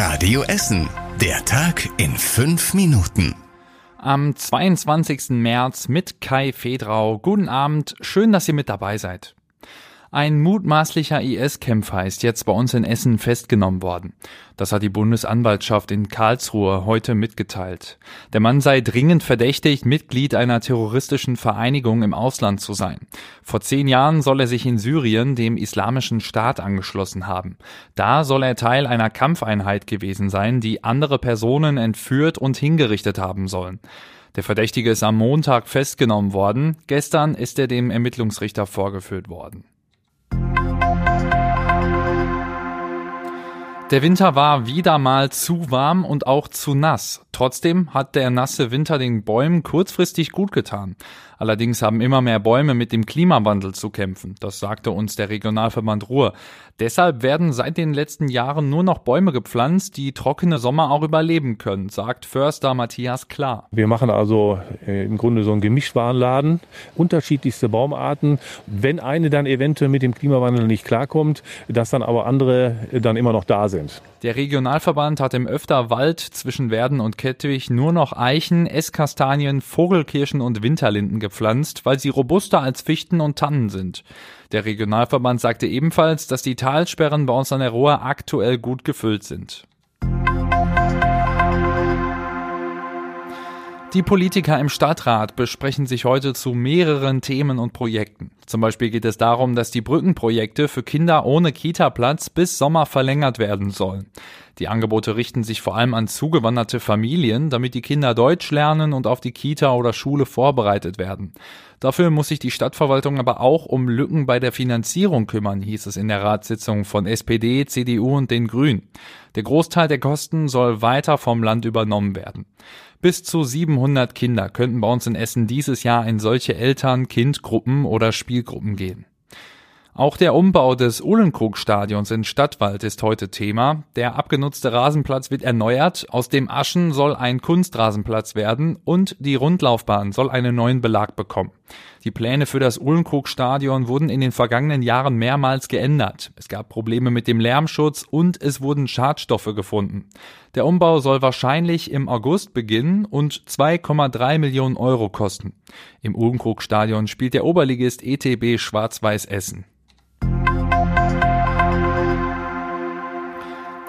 Radio Essen. Der Tag in fünf Minuten. Am 22. März mit Kai Fedrau. Guten Abend. Schön, dass ihr mit dabei seid. Ein mutmaßlicher IS-Kämpfer ist jetzt bei uns in Essen festgenommen worden. Das hat die Bundesanwaltschaft in Karlsruhe heute mitgeteilt. Der Mann sei dringend verdächtigt, Mitglied einer terroristischen Vereinigung im Ausland zu sein. Vor zehn Jahren soll er sich in Syrien dem Islamischen Staat angeschlossen haben. Da soll er Teil einer Kampfeinheit gewesen sein, die andere Personen entführt und hingerichtet haben sollen. Der Verdächtige ist am Montag festgenommen worden. Gestern ist er dem Ermittlungsrichter vorgeführt worden. Der Winter war wieder mal zu warm und auch zu nass. Trotzdem hat der nasse Winter den Bäumen kurzfristig gut getan. Allerdings haben immer mehr Bäume mit dem Klimawandel zu kämpfen. Das sagte uns der Regionalverband Ruhr. Deshalb werden seit den letzten Jahren nur noch Bäume gepflanzt, die trockene Sommer auch überleben können, sagt Förster Matthias Klar. Wir machen also äh, im Grunde so einen Gemischtwarenladen, unterschiedlichste Baumarten. Wenn eine dann eventuell mit dem Klimawandel nicht klarkommt, dass dann aber andere dann immer noch da sind. Der Regionalverband hat im Öfterwald zwischen Werden und Kettwig nur noch Eichen, Esskastanien, Vogelkirschen und Winterlinden gepflanzt, weil sie robuster als Fichten und Tannen sind. Der Regionalverband sagte ebenfalls, dass die Talsperren bei uns an der Ruhr aktuell gut gefüllt sind. Die Politiker im Stadtrat besprechen sich heute zu mehreren Themen und Projekten. Zum Beispiel geht es darum, dass die Brückenprojekte für Kinder ohne Kita-Platz bis Sommer verlängert werden sollen. Die Angebote richten sich vor allem an zugewanderte Familien, damit die Kinder Deutsch lernen und auf die Kita oder Schule vorbereitet werden. Dafür muss sich die Stadtverwaltung aber auch um Lücken bei der Finanzierung kümmern, hieß es in der Ratssitzung von SPD, CDU und den Grünen. Der Großteil der Kosten soll weiter vom Land übernommen werden. Bis zu 700 Kinder könnten bei uns in Essen dieses Jahr in solche Eltern-Kind-Gruppen oder Spielgruppen gehen. Auch der Umbau des Uhlenkrug-Stadions in Stadtwald ist heute Thema. Der abgenutzte Rasenplatz wird erneuert, aus dem Aschen soll ein Kunstrasenplatz werden und die Rundlaufbahn soll einen neuen Belag bekommen. Die Pläne für das Uhlenkrug-Stadion wurden in den vergangenen Jahren mehrmals geändert. Es gab Probleme mit dem Lärmschutz und es wurden Schadstoffe gefunden. Der Umbau soll wahrscheinlich im August beginnen und 2,3 Millionen Euro kosten. Im Uhlenkrug-Stadion spielt der Oberligist ETB Schwarz-Weiß Essen.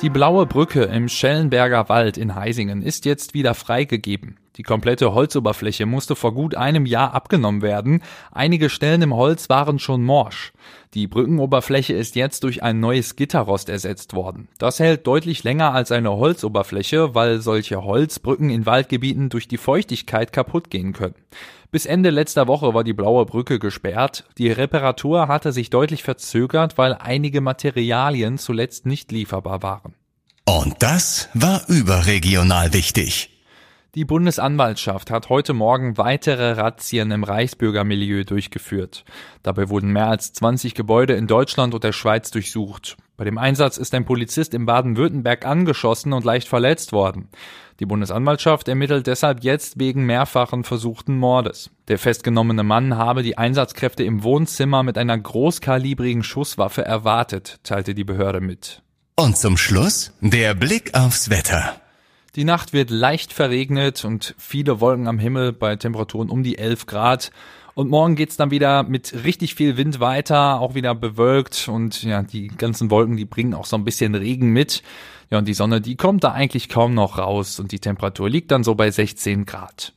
Die blaue Brücke im Schellenberger Wald in Heisingen ist jetzt wieder freigegeben. Die komplette Holzoberfläche musste vor gut einem Jahr abgenommen werden. Einige Stellen im Holz waren schon morsch. Die Brückenoberfläche ist jetzt durch ein neues Gitterrost ersetzt worden. Das hält deutlich länger als eine Holzoberfläche, weil solche Holzbrücken in Waldgebieten durch die Feuchtigkeit kaputt gehen können. Bis Ende letzter Woche war die blaue Brücke gesperrt. Die Reparatur hatte sich deutlich verzögert, weil einige Materialien zuletzt nicht lieferbar waren. Und das war überregional wichtig. Die Bundesanwaltschaft hat heute Morgen weitere Razzien im Reichsbürgermilieu durchgeführt. Dabei wurden mehr als 20 Gebäude in Deutschland und der Schweiz durchsucht. Bei dem Einsatz ist ein Polizist in Baden-Württemberg angeschossen und leicht verletzt worden. Die Bundesanwaltschaft ermittelt deshalb jetzt wegen mehrfachen versuchten Mordes. Der festgenommene Mann habe die Einsatzkräfte im Wohnzimmer mit einer großkalibrigen Schusswaffe erwartet, teilte die Behörde mit. Und zum Schluss der Blick aufs Wetter. Die Nacht wird leicht verregnet und viele Wolken am Himmel bei Temperaturen um die 11 Grad. Und morgen geht's dann wieder mit richtig viel Wind weiter, auch wieder bewölkt und ja, die ganzen Wolken, die bringen auch so ein bisschen Regen mit. Ja, und die Sonne, die kommt da eigentlich kaum noch raus und die Temperatur liegt dann so bei 16 Grad.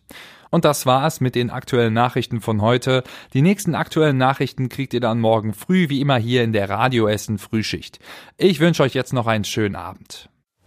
Und das war's mit den aktuellen Nachrichten von heute. Die nächsten aktuellen Nachrichten kriegt ihr dann morgen früh, wie immer hier in der Radio Essen Frühschicht. Ich wünsche euch jetzt noch einen schönen Abend.